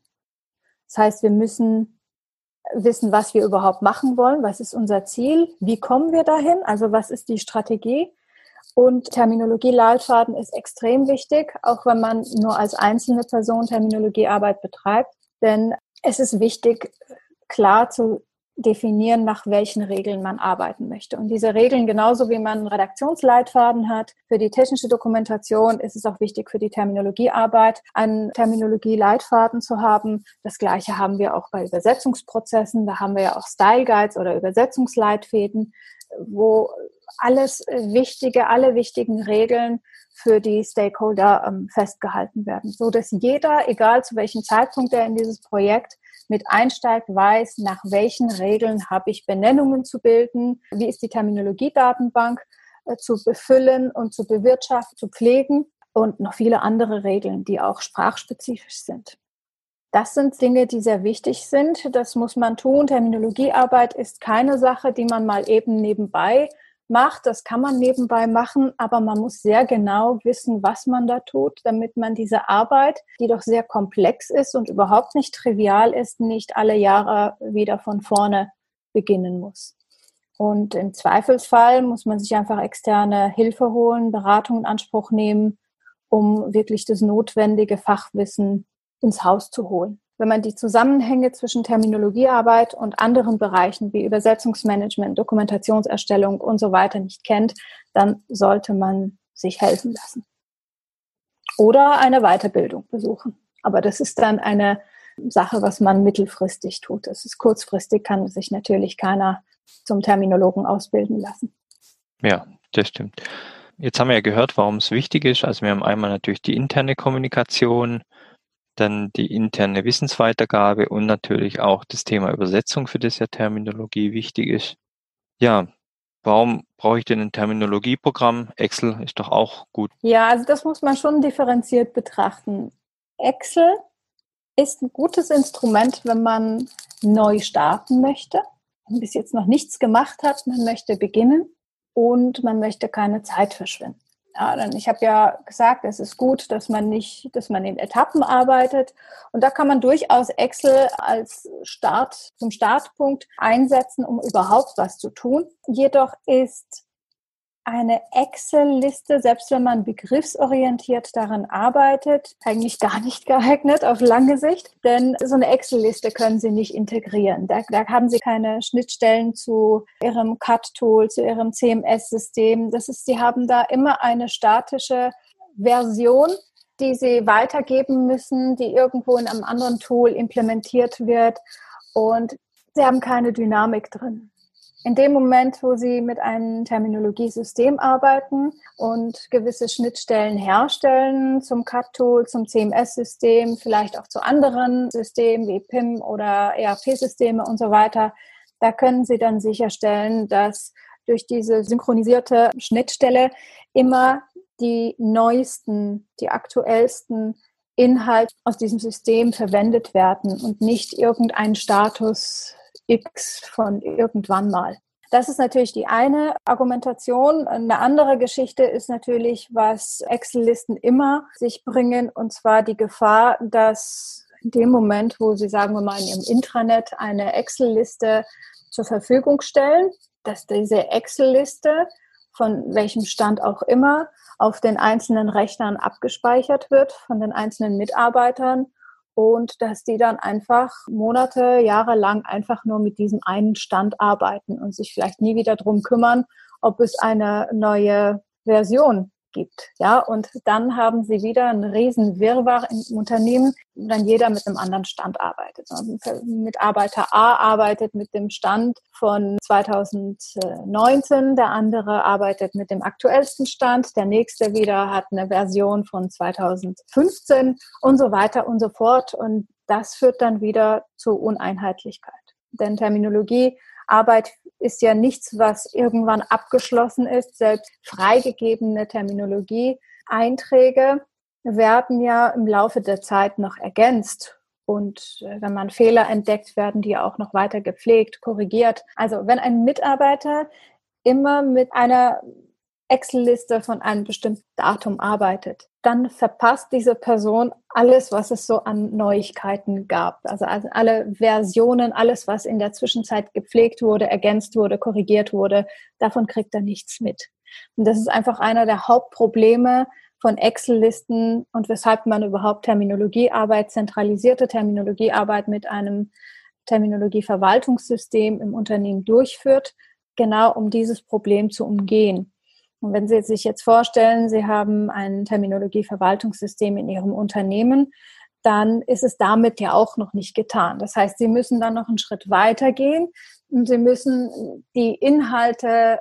Das heißt, wir müssen wissen, was wir überhaupt machen wollen, was ist unser Ziel, wie kommen wir dahin, also was ist die Strategie. Und Terminologie-Leitfaden ist extrem wichtig, auch wenn man nur als einzelne Person Terminologiearbeit betreibt. Denn es ist wichtig, klar zu definieren, nach welchen Regeln man arbeiten möchte. Und diese Regeln, genauso wie man einen Redaktionsleitfaden hat, für die technische Dokumentation ist es auch wichtig für die Terminologiearbeit, einen Terminologie-Leitfaden zu haben. Das Gleiche haben wir auch bei Übersetzungsprozessen. Da haben wir ja auch Style Guides oder Übersetzungsleitfäden, wo alles Wichtige, alle wichtigen Regeln für die Stakeholder ähm, festgehalten werden, so dass jeder, egal zu welchem Zeitpunkt er in dieses Projekt mit einsteigt, weiß, nach welchen Regeln habe ich Benennungen zu bilden, wie ist die Terminologiedatenbank äh, zu befüllen und zu bewirtschaften, zu pflegen und noch viele andere Regeln, die auch sprachspezifisch sind. Das sind Dinge, die sehr wichtig sind. Das muss man tun. Terminologiearbeit ist keine Sache, die man mal eben nebenbei macht. Das kann man nebenbei machen, aber man muss sehr genau wissen, was man da tut, damit man diese Arbeit, die doch sehr komplex ist und überhaupt nicht trivial ist, nicht alle Jahre wieder von vorne beginnen muss. Und im Zweifelsfall muss man sich einfach externe Hilfe holen, Beratung in Anspruch nehmen, um wirklich das notwendige Fachwissen ins Haus zu holen. Wenn man die Zusammenhänge zwischen Terminologiearbeit und anderen Bereichen wie Übersetzungsmanagement, Dokumentationserstellung und so weiter nicht kennt, dann sollte man sich helfen lassen. Oder eine Weiterbildung besuchen. Aber das ist dann eine Sache, was man mittelfristig tut. Das ist kurzfristig, kann sich natürlich keiner zum Terminologen ausbilden lassen. Ja, das stimmt. Jetzt haben wir ja gehört, warum es wichtig ist. Also wir haben einmal natürlich die interne Kommunikation, dann die interne Wissensweitergabe und natürlich auch das Thema Übersetzung, für das ja Terminologie wichtig ist. Ja, warum brauche ich denn ein Terminologieprogramm? Excel ist doch auch gut. Ja, also das muss man schon differenziert betrachten. Excel ist ein gutes Instrument, wenn man neu starten möchte, bis jetzt noch nichts gemacht hat, man möchte beginnen und man möchte keine Zeit verschwinden. Ja, dann, ich habe ja gesagt, es ist gut, dass man nicht, dass man in Etappen arbeitet. Und da kann man durchaus Excel als Start, zum Startpunkt einsetzen, um überhaupt was zu tun. Jedoch ist eine Excel-Liste, selbst wenn man begriffsorientiert daran arbeitet, eigentlich gar nicht geeignet auf lange Sicht, denn so eine Excel-Liste können Sie nicht integrieren. Da, da haben Sie keine Schnittstellen zu Ihrem CAD-Tool, zu Ihrem CMS-System. Das ist, Sie haben da immer eine statische Version, die Sie weitergeben müssen, die irgendwo in einem anderen Tool implementiert wird und Sie haben keine Dynamik drin in dem Moment, wo Sie mit einem Terminologiesystem arbeiten und gewisse Schnittstellen herstellen zum CAD-Tool, zum CMS-System, vielleicht auch zu anderen Systemen wie PIM oder ERP-Systeme und so weiter, da können Sie dann sicherstellen, dass durch diese synchronisierte Schnittstelle immer die neuesten, die aktuellsten Inhalte aus diesem System verwendet werden und nicht irgendein Status X von irgendwann mal. Das ist natürlich die eine Argumentation. Eine andere Geschichte ist natürlich, was Excel-Listen immer sich bringen, und zwar die Gefahr, dass in dem Moment, wo Sie, sagen wir mal, in Ihrem Intranet eine Excel-Liste zur Verfügung stellen, dass diese Excel-Liste von welchem Stand auch immer auf den einzelnen Rechnern abgespeichert wird von den einzelnen Mitarbeitern und dass die dann einfach Monate, Jahre lang einfach nur mit diesem einen Stand arbeiten und sich vielleicht nie wieder drum kümmern, ob es eine neue Version gibt. Ja, und dann haben sie wieder einen riesen Wirrwarr im Unternehmen, dann jeder mit einem anderen Stand arbeitet. Also Mitarbeiter A arbeitet mit dem Stand von 2019, der andere arbeitet mit dem aktuellsten Stand, der nächste wieder hat eine Version von 2015 und so weiter und so fort. Und das führt dann wieder zu Uneinheitlichkeit. Denn Terminologie Arbeit ist ja nichts, was irgendwann abgeschlossen ist. Selbst freigegebene Terminologie-Einträge werden ja im Laufe der Zeit noch ergänzt. Und äh, wenn man Fehler entdeckt, werden die auch noch weiter gepflegt, korrigiert. Also wenn ein Mitarbeiter immer mit einer Excel-Liste von einem bestimmten Datum arbeitet, dann verpasst diese Person alles, was es so an Neuigkeiten gab. Also, also alle Versionen, alles, was in der Zwischenzeit gepflegt wurde, ergänzt wurde, korrigiert wurde, davon kriegt er nichts mit. Und das ist einfach einer der Hauptprobleme von Excel-Listen und weshalb man überhaupt Terminologiearbeit, zentralisierte Terminologiearbeit mit einem Terminologieverwaltungssystem im Unternehmen durchführt, genau um dieses Problem zu umgehen. Und wenn Sie sich jetzt vorstellen, Sie haben ein Terminologieverwaltungssystem in Ihrem Unternehmen, dann ist es damit ja auch noch nicht getan. Das heißt, Sie müssen dann noch einen Schritt weiter gehen und Sie müssen die Inhalte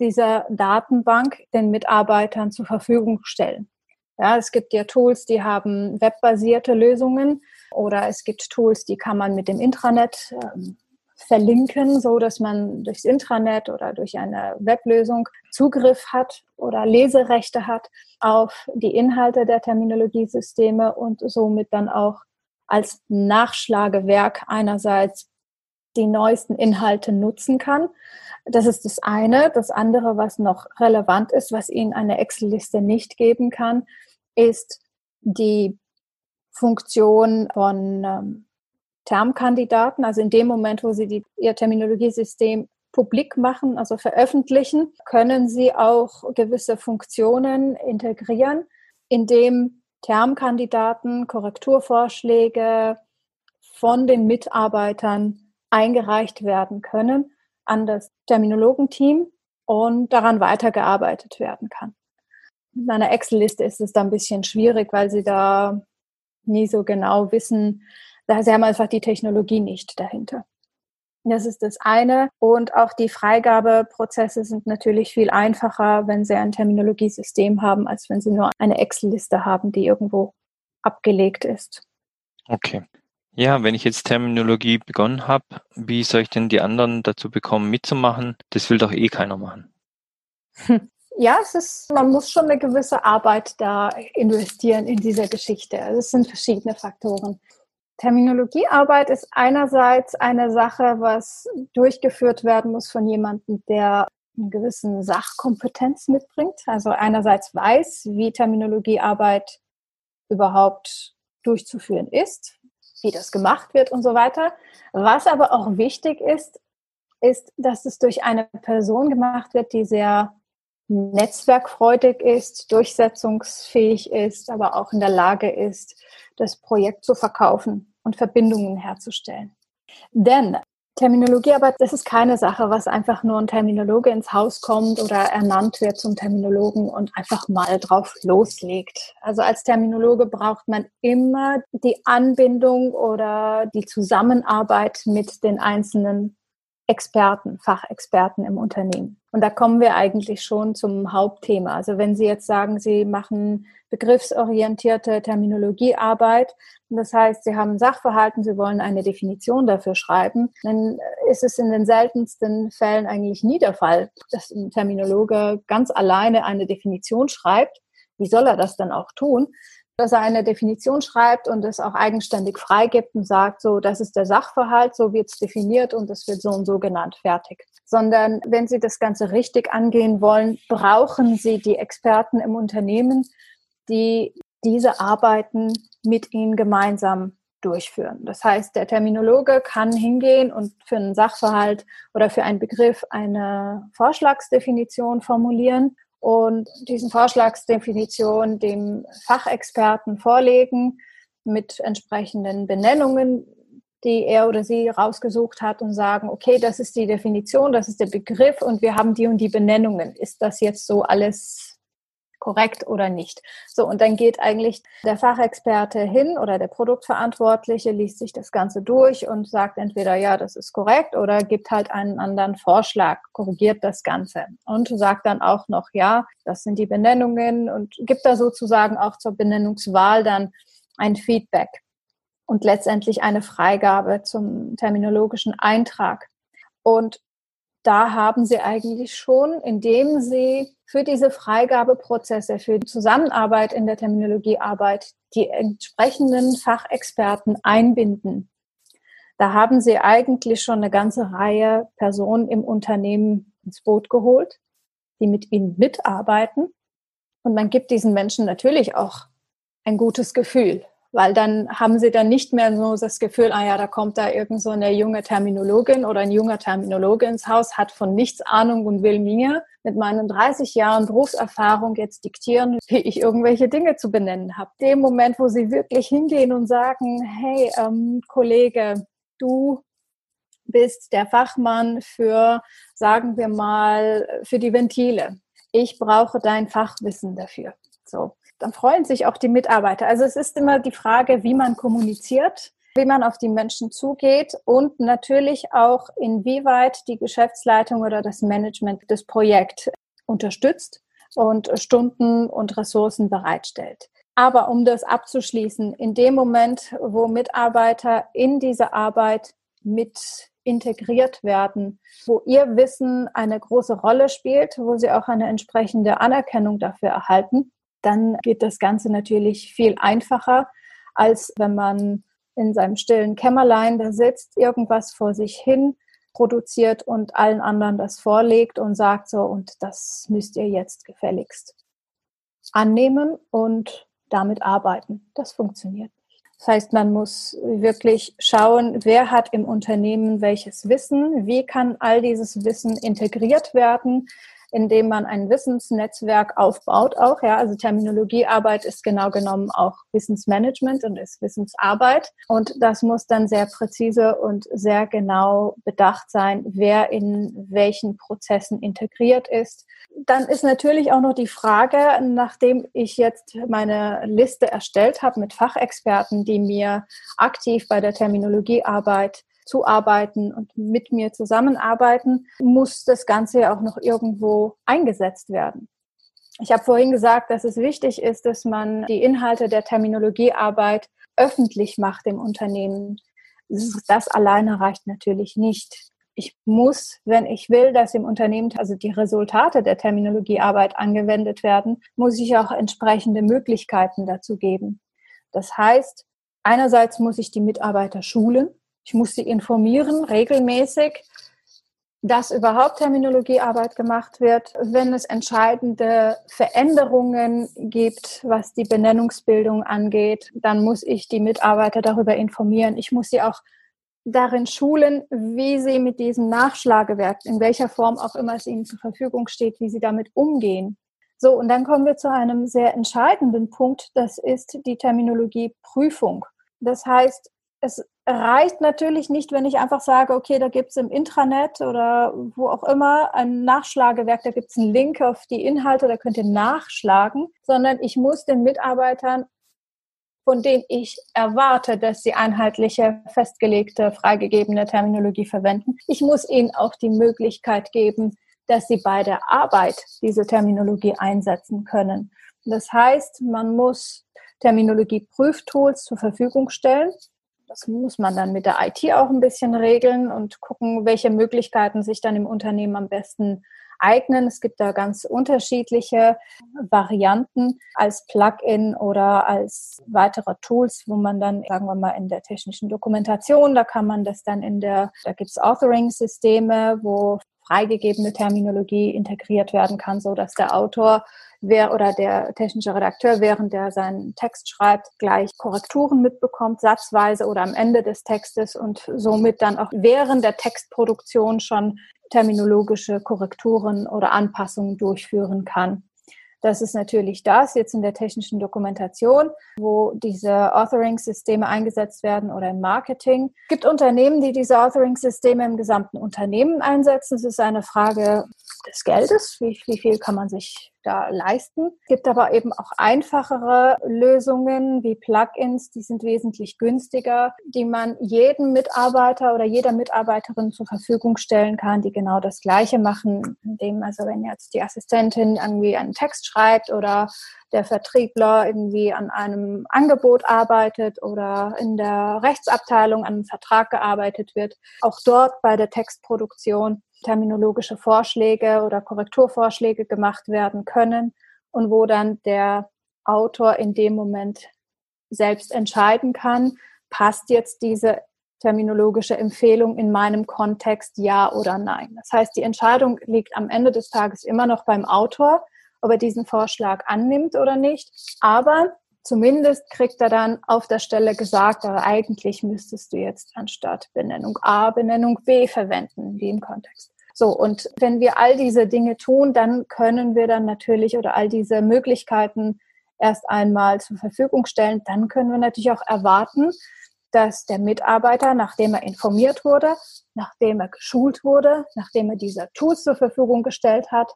dieser Datenbank den Mitarbeitern zur Verfügung stellen. Ja, es gibt ja Tools, die haben webbasierte Lösungen oder es gibt Tools, die kann man mit dem Intranet ähm, verlinken, so dass man durchs Intranet oder durch eine Weblösung Zugriff hat oder Leserechte hat auf die Inhalte der Terminologiesysteme und somit dann auch als Nachschlagewerk einerseits die neuesten Inhalte nutzen kann. Das ist das eine. Das andere, was noch relevant ist, was Ihnen eine Excel-Liste nicht geben kann, ist die Funktion von ähm, Termkandidaten. Also in dem Moment, wo Sie die, Ihr Terminologiesystem publik machen, also veröffentlichen, können Sie auch gewisse Funktionen integrieren, indem Termkandidaten, Korrekturvorschläge von den Mitarbeitern eingereicht werden können an das Terminologenteam und daran weitergearbeitet werden kann. In einer Excel-Liste ist es da ein bisschen schwierig, weil Sie da nie so genau wissen, Sie haben einfach die Technologie nicht dahinter. Das ist das eine. Und auch die Freigabeprozesse sind natürlich viel einfacher, wenn Sie ein Terminologiesystem haben, als wenn Sie nur eine Excel-Liste haben, die irgendwo abgelegt ist. Okay. Ja, wenn ich jetzt Terminologie begonnen habe, wie soll ich denn die anderen dazu bekommen, mitzumachen? Das will doch eh keiner machen. Ja, es ist, man muss schon eine gewisse Arbeit da investieren in dieser Geschichte. Also es sind verschiedene Faktoren. Terminologiearbeit ist einerseits eine Sache, was durchgeführt werden muss von jemandem, der eine gewisse Sachkompetenz mitbringt. Also einerseits weiß, wie Terminologiearbeit überhaupt durchzuführen ist, wie das gemacht wird und so weiter. Was aber auch wichtig ist, ist, dass es durch eine Person gemacht wird, die sehr netzwerkfreudig ist, durchsetzungsfähig ist, aber auch in der Lage ist, das Projekt zu verkaufen und Verbindungen herzustellen. Denn Terminologie, aber das ist keine Sache, was einfach nur ein Terminologe ins Haus kommt oder ernannt wird zum Terminologen und einfach mal drauf loslegt. Also als Terminologe braucht man immer die Anbindung oder die Zusammenarbeit mit den einzelnen Experten, Fachexperten im Unternehmen. Und da kommen wir eigentlich schon zum Hauptthema. Also wenn Sie jetzt sagen, Sie machen begriffsorientierte Terminologiearbeit, das heißt, Sie haben Sachverhalten, Sie wollen eine Definition dafür schreiben, dann ist es in den seltensten Fällen eigentlich nie der Fall, dass ein Terminologe ganz alleine eine Definition schreibt. Wie soll er das dann auch tun? Dass er eine Definition schreibt und es auch eigenständig freigibt und sagt, so, das ist der Sachverhalt, so wird es definiert und es wird so und so genannt, fertig. Sondern wenn Sie das Ganze richtig angehen wollen, brauchen Sie die Experten im Unternehmen, die diese Arbeiten mit Ihnen gemeinsam durchführen. Das heißt, der Terminologe kann hingehen und für einen Sachverhalt oder für einen Begriff eine Vorschlagsdefinition formulieren und diesen Vorschlagsdefinition dem Fachexperten vorlegen mit entsprechenden Benennungen, die er oder sie rausgesucht hat und sagen, okay, das ist die Definition, das ist der Begriff und wir haben die und die Benennungen. Ist das jetzt so alles korrekt oder nicht. So, und dann geht eigentlich der Fachexperte hin oder der Produktverantwortliche, liest sich das Ganze durch und sagt entweder, ja, das ist korrekt oder gibt halt einen anderen Vorschlag, korrigiert das Ganze und sagt dann auch noch, ja, das sind die Benennungen und gibt da sozusagen auch zur Benennungswahl dann ein Feedback und letztendlich eine Freigabe zum terminologischen Eintrag. Und da haben sie eigentlich schon, indem sie für diese Freigabeprozesse, für die Zusammenarbeit in der Terminologiearbeit die entsprechenden Fachexperten einbinden. Da haben sie eigentlich schon eine ganze Reihe Personen im Unternehmen ins Boot geholt, die mit ihnen mitarbeiten. Und man gibt diesen Menschen natürlich auch ein gutes Gefühl, weil dann haben sie dann nicht mehr so das Gefühl, ah ja, da kommt da irgend so eine junge Terminologin oder ein junger Terminologe ins Haus, hat von nichts Ahnung und will mir mit meinen 30 Jahren Berufserfahrung jetzt diktieren, wie ich irgendwelche Dinge zu benennen habe. Dem Moment, wo sie wirklich hingehen und sagen, hey, ähm, Kollege, du bist der Fachmann für, sagen wir mal, für die Ventile. Ich brauche dein Fachwissen dafür. So, dann freuen sich auch die Mitarbeiter. Also es ist immer die Frage, wie man kommuniziert, wie man auf die Menschen zugeht und natürlich auch, inwieweit die Geschäftsleitung oder das Management das Projekt unterstützt und Stunden und Ressourcen bereitstellt. Aber um das abzuschließen, in dem Moment, wo Mitarbeiter in diese Arbeit mit integriert werden, wo ihr Wissen eine große Rolle spielt, wo sie auch eine entsprechende Anerkennung dafür erhalten, dann geht das Ganze natürlich viel einfacher, als wenn man in seinem stillen Kämmerlein da sitzt, irgendwas vor sich hin produziert und allen anderen das vorlegt und sagt so, und das müsst ihr jetzt gefälligst annehmen und damit arbeiten. Das funktioniert. Das heißt, man muss wirklich schauen, wer hat im Unternehmen welches Wissen, wie kann all dieses Wissen integriert werden, indem man ein Wissensnetzwerk aufbaut auch. Ja, also Terminologiearbeit ist genau genommen auch Wissensmanagement und ist Wissensarbeit. Und das muss dann sehr präzise und sehr genau bedacht sein, wer in welchen Prozessen integriert ist. Dann ist natürlich auch noch die Frage, nachdem ich jetzt meine Liste erstellt habe mit Fachexperten, die mir aktiv bei der Terminologiearbeit zuarbeiten und mit mir zusammenarbeiten, muss das Ganze ja auch noch irgendwo eingesetzt werden. Ich habe vorhin gesagt, dass es wichtig ist, dass man die Inhalte der Terminologiearbeit öffentlich macht im Unternehmen. Das alleine reicht natürlich nicht. Ich muss, wenn ich will, dass im Unternehmen also die Resultate der Terminologiearbeit angewendet werden, muss ich auch entsprechende Möglichkeiten dazu geben. Das heißt, einerseits muss ich die Mitarbeiter schulen, ich muss sie informieren, regelmäßig, dass überhaupt Terminologiearbeit gemacht wird. Wenn es entscheidende Veränderungen gibt, was die Benennungsbildung angeht, dann muss ich die Mitarbeiter darüber informieren. Ich muss sie auch darin schulen, wie sie mit diesem Nachschlagewerk, in welcher Form auch immer es ihnen zur Verfügung steht, wie sie damit umgehen. So, und dann kommen wir zu einem sehr entscheidenden Punkt, das ist die Terminologieprüfung. Das heißt, es reicht natürlich nicht, wenn ich einfach sage, okay, da gibt es im Intranet oder wo auch immer ein Nachschlagewerk, da gibt es einen Link auf die Inhalte, da könnt ihr nachschlagen, sondern ich muss den Mitarbeitern, von denen ich erwarte, dass sie einheitliche, festgelegte, freigegebene Terminologie verwenden, ich muss ihnen auch die Möglichkeit geben, dass sie bei der Arbeit diese Terminologie einsetzen können. Das heißt, man muss Terminologie-Prüftools zur Verfügung stellen das muss man dann mit der IT auch ein bisschen regeln und gucken, welche Möglichkeiten sich dann im Unternehmen am besten eignen. Es gibt da ganz unterschiedliche Varianten als Plugin oder als weitere Tools, wo man dann, sagen wir mal, in der technischen Dokumentation, da kann man das dann in der, da gibt es Authoring-Systeme, wo freigegebene Terminologie integriert werden kann, so dass der Autor oder der technische Redakteur, während er seinen Text schreibt, gleich Korrekturen mitbekommt, satzweise oder am Ende des Textes und somit dann auch während der Textproduktion schon terminologische Korrekturen oder Anpassungen durchführen kann. Das ist natürlich das jetzt in der technischen Dokumentation, wo diese Authoring-Systeme eingesetzt werden oder im Marketing. Es gibt Unternehmen, die diese Authoring-Systeme im gesamten Unternehmen einsetzen. Es ist eine Frage des Geldes. Wie, wie viel kann man sich da leisten. Es gibt aber eben auch einfachere Lösungen wie Plugins, die sind wesentlich günstiger, die man jedem Mitarbeiter oder jeder Mitarbeiterin zur Verfügung stellen kann, die genau das Gleiche machen, indem also wenn jetzt die Assistentin irgendwie einen Text schreibt oder der Vertriebler irgendwie an einem Angebot arbeitet oder in der Rechtsabteilung an einem Vertrag gearbeitet wird, auch dort bei der Textproduktion terminologische Vorschläge oder Korrekturvorschläge gemacht werden können und wo dann der Autor in dem Moment selbst entscheiden kann, passt jetzt diese terminologische Empfehlung in meinem Kontext ja oder nein. Das heißt, die Entscheidung liegt am Ende des Tages immer noch beim Autor, ob er diesen Vorschlag annimmt oder nicht. Aber zumindest kriegt er dann auf der Stelle gesagt, aber eigentlich müsstest du jetzt anstatt Benennung A Benennung B verwenden, wie im Kontext. So, und wenn wir all diese Dinge tun, dann können wir dann natürlich oder all diese Möglichkeiten erst einmal zur Verfügung stellen, dann können wir natürlich auch erwarten, dass der Mitarbeiter, nachdem er informiert wurde, nachdem er geschult wurde, nachdem er diese Tools zur Verfügung gestellt hat,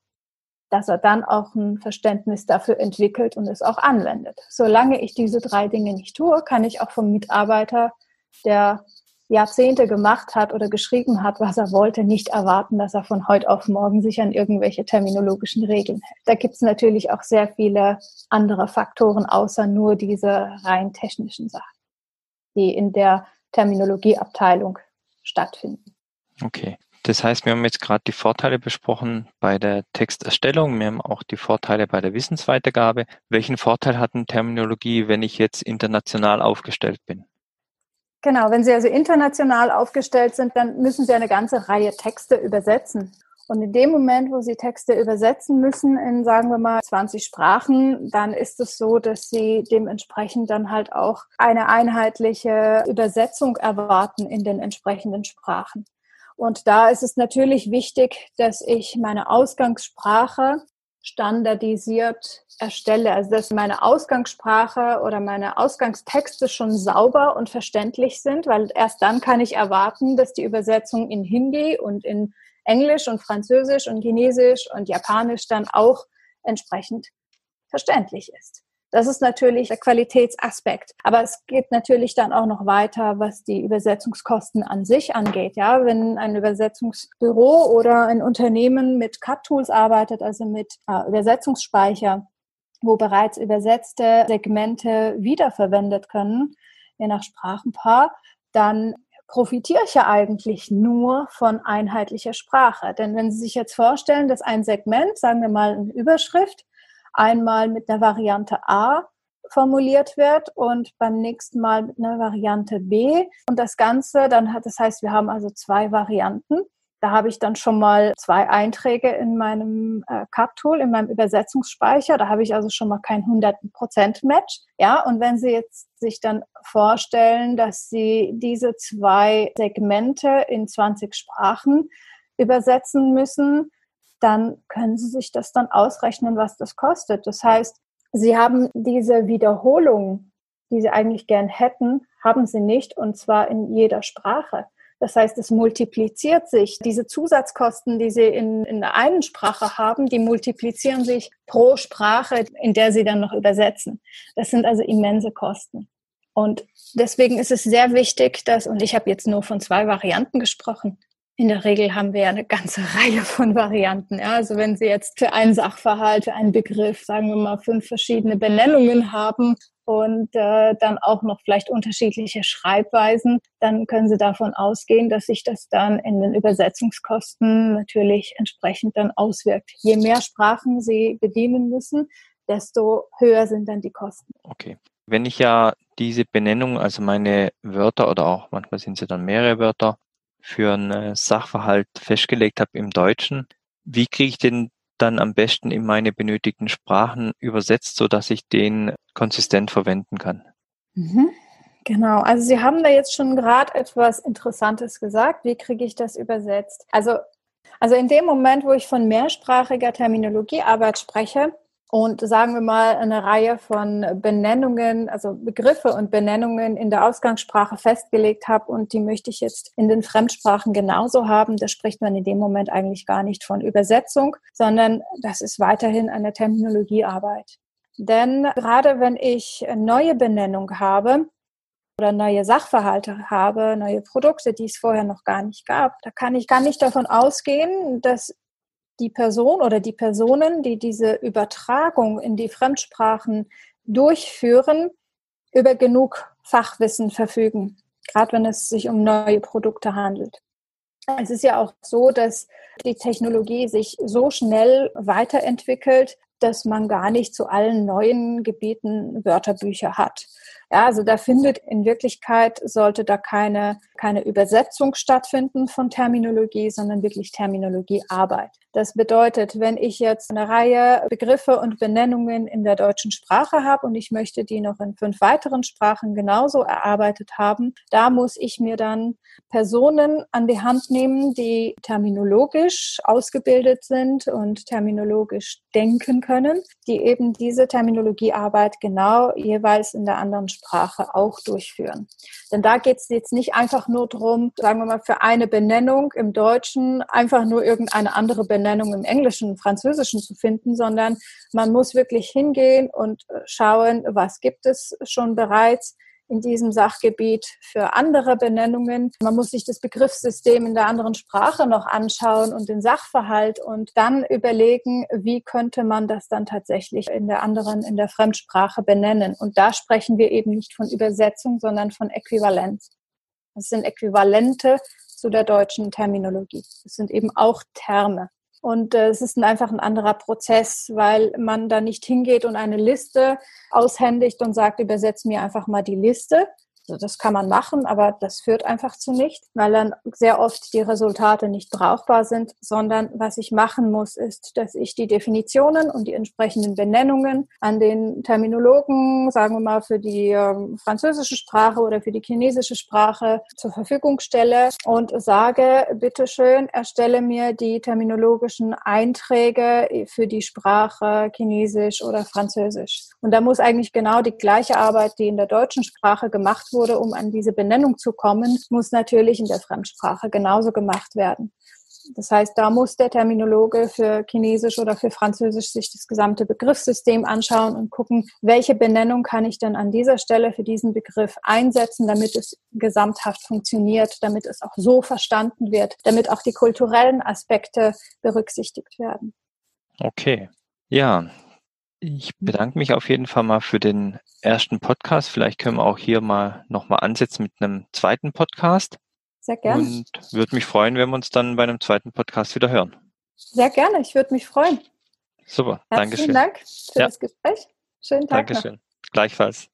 dass er dann auch ein Verständnis dafür entwickelt und es auch anwendet. Solange ich diese drei Dinge nicht tue, kann ich auch vom Mitarbeiter, der Jahrzehnte gemacht hat oder geschrieben hat, was er wollte, nicht erwarten, dass er von heute auf morgen sich an irgendwelche terminologischen Regeln hält. Da gibt es natürlich auch sehr viele andere Faktoren, außer nur diese rein technischen Sachen, die in der Terminologieabteilung stattfinden. Okay. Das heißt, wir haben jetzt gerade die Vorteile besprochen bei der Texterstellung. Wir haben auch die Vorteile bei der Wissensweitergabe. Welchen Vorteil hat eine Terminologie, wenn ich jetzt international aufgestellt bin? Genau, wenn Sie also international aufgestellt sind, dann müssen Sie eine ganze Reihe Texte übersetzen. Und in dem Moment, wo Sie Texte übersetzen müssen in, sagen wir mal, 20 Sprachen, dann ist es so, dass Sie dementsprechend dann halt auch eine einheitliche Übersetzung erwarten in den entsprechenden Sprachen. Und da ist es natürlich wichtig, dass ich meine Ausgangssprache standardisiert erstelle. Also dass meine Ausgangssprache oder meine Ausgangstexte schon sauber und verständlich sind, weil erst dann kann ich erwarten, dass die Übersetzung in Hindi und in Englisch und Französisch und Chinesisch und Japanisch dann auch entsprechend verständlich ist. Das ist natürlich der Qualitätsaspekt. Aber es geht natürlich dann auch noch weiter, was die Übersetzungskosten an sich angeht. Ja, wenn ein Übersetzungsbüro oder ein Unternehmen mit Cut-Tools arbeitet, also mit äh, Übersetzungsspeicher, wo bereits übersetzte Segmente wiederverwendet können, je nach Sprachenpaar, dann profitiere ich ja eigentlich nur von einheitlicher Sprache. Denn wenn Sie sich jetzt vorstellen, dass ein Segment, sagen wir mal eine Überschrift, einmal mit einer Variante A formuliert wird und beim nächsten Mal mit einer Variante B. Und das Ganze dann hat, das heißt, wir haben also zwei Varianten. Da habe ich dann schon mal zwei Einträge in meinem äh, Cut-Tool, in meinem Übersetzungsspeicher. Da habe ich also schon mal kein 100% Match. Ja, und wenn Sie jetzt sich dann vorstellen, dass Sie diese zwei Segmente in 20 Sprachen übersetzen müssen, dann können Sie sich das dann ausrechnen, was das kostet. Das heißt, Sie haben diese Wiederholung, die Sie eigentlich gern hätten, haben Sie nicht und zwar in jeder Sprache. Das heißt, es multipliziert sich. Diese Zusatzkosten, die Sie in, in der einen Sprache haben, die multiplizieren sich pro Sprache, in der Sie dann noch übersetzen. Das sind also immense Kosten. Und deswegen ist es sehr wichtig, dass, und ich habe jetzt nur von zwei Varianten gesprochen, in der Regel haben wir ja eine ganze Reihe von Varianten. Ja? Also wenn Sie jetzt für einen Sachverhalt, für einen Begriff, sagen wir mal, fünf verschiedene Benennungen haben und äh, dann auch noch vielleicht unterschiedliche Schreibweisen, dann können Sie davon ausgehen, dass sich das dann in den Übersetzungskosten natürlich entsprechend dann auswirkt. Je mehr Sprachen Sie bedienen müssen, desto höher sind dann die Kosten. Okay. Wenn ich ja diese Benennung, also meine Wörter oder auch manchmal sind sie dann mehrere Wörter, für einen Sachverhalt festgelegt habe im Deutschen, wie kriege ich den dann am besten in meine benötigten Sprachen übersetzt, so dass ich den konsistent verwenden kann? Mhm. Genau, also Sie haben da jetzt schon gerade etwas Interessantes gesagt. Wie kriege ich das übersetzt? Also, also in dem Moment, wo ich von mehrsprachiger Terminologiearbeit spreche, und sagen wir mal eine Reihe von Benennungen, also Begriffe und Benennungen in der Ausgangssprache festgelegt habe und die möchte ich jetzt in den Fremdsprachen genauso haben. Da spricht man in dem Moment eigentlich gar nicht von Übersetzung, sondern das ist weiterhin eine Terminologiearbeit. Denn gerade wenn ich neue Benennung habe, oder neue Sachverhalte habe, neue Produkte, die es vorher noch gar nicht gab, da kann ich gar nicht davon ausgehen, dass die Person oder die Personen, die diese Übertragung in die Fremdsprachen durchführen, über genug Fachwissen verfügen, gerade wenn es sich um neue Produkte handelt. Es ist ja auch so, dass die Technologie sich so schnell weiterentwickelt, dass man gar nicht zu allen neuen Gebieten Wörterbücher hat. Ja, also da findet in Wirklichkeit sollte da keine, keine Übersetzung stattfinden von Terminologie, sondern wirklich Terminologiearbeit. Das bedeutet, wenn ich jetzt eine Reihe Begriffe und Benennungen in der deutschen Sprache habe und ich möchte die noch in fünf weiteren Sprachen genauso erarbeitet haben, da muss ich mir dann Personen an die Hand nehmen, die terminologisch ausgebildet sind und terminologisch denken können, die eben diese Terminologiearbeit genau jeweils in der anderen Sprache auch durchführen. Denn da geht es jetzt nicht einfach nur darum, sagen wir mal, für eine Benennung im Deutschen einfach nur irgendeine andere Benennung im Englischen, Französischen zu finden, sondern man muss wirklich hingehen und schauen, was gibt es schon bereits, in diesem Sachgebiet für andere Benennungen. Man muss sich das Begriffssystem in der anderen Sprache noch anschauen und den Sachverhalt und dann überlegen, wie könnte man das dann tatsächlich in der anderen, in der Fremdsprache benennen. Und da sprechen wir eben nicht von Übersetzung, sondern von Äquivalenz. Das sind Äquivalente zu der deutschen Terminologie. Das sind eben auch Terme. Und äh, es ist einfach ein anderer Prozess, weil man da nicht hingeht und eine Liste aushändigt und sagt, übersetz mir einfach mal die Liste, das kann man machen, aber das führt einfach zu nichts, weil dann sehr oft die Resultate nicht brauchbar sind, sondern was ich machen muss, ist, dass ich die Definitionen und die entsprechenden Benennungen an den Terminologen, sagen wir mal für die ähm, französische Sprache oder für die chinesische Sprache zur Verfügung stelle und sage, bitteschön, erstelle mir die terminologischen Einträge für die Sprache Chinesisch oder Französisch. Und da muss eigentlich genau die gleiche Arbeit, die in der deutschen Sprache gemacht wurde, wurde, um an diese Benennung zu kommen, muss natürlich in der Fremdsprache genauso gemacht werden. Das heißt, da muss der Terminologe für Chinesisch oder für Französisch sich das gesamte Begriffssystem anschauen und gucken, welche Benennung kann ich denn an dieser Stelle für diesen Begriff einsetzen, damit es gesamthaft funktioniert, damit es auch so verstanden wird, damit auch die kulturellen Aspekte berücksichtigt werden. Okay. Ja, ich bedanke mich auf jeden Fall mal für den ersten Podcast. Vielleicht können wir auch hier mal nochmal ansetzen mit einem zweiten Podcast. Sehr gerne. Und würde mich freuen, wenn wir uns dann bei einem zweiten Podcast wieder hören. Sehr gerne, ich würde mich freuen. Super, Herzlichen Dankeschön. Dank für ja. das Gespräch. Schönen Tag Dankeschön. Noch. Gleichfalls.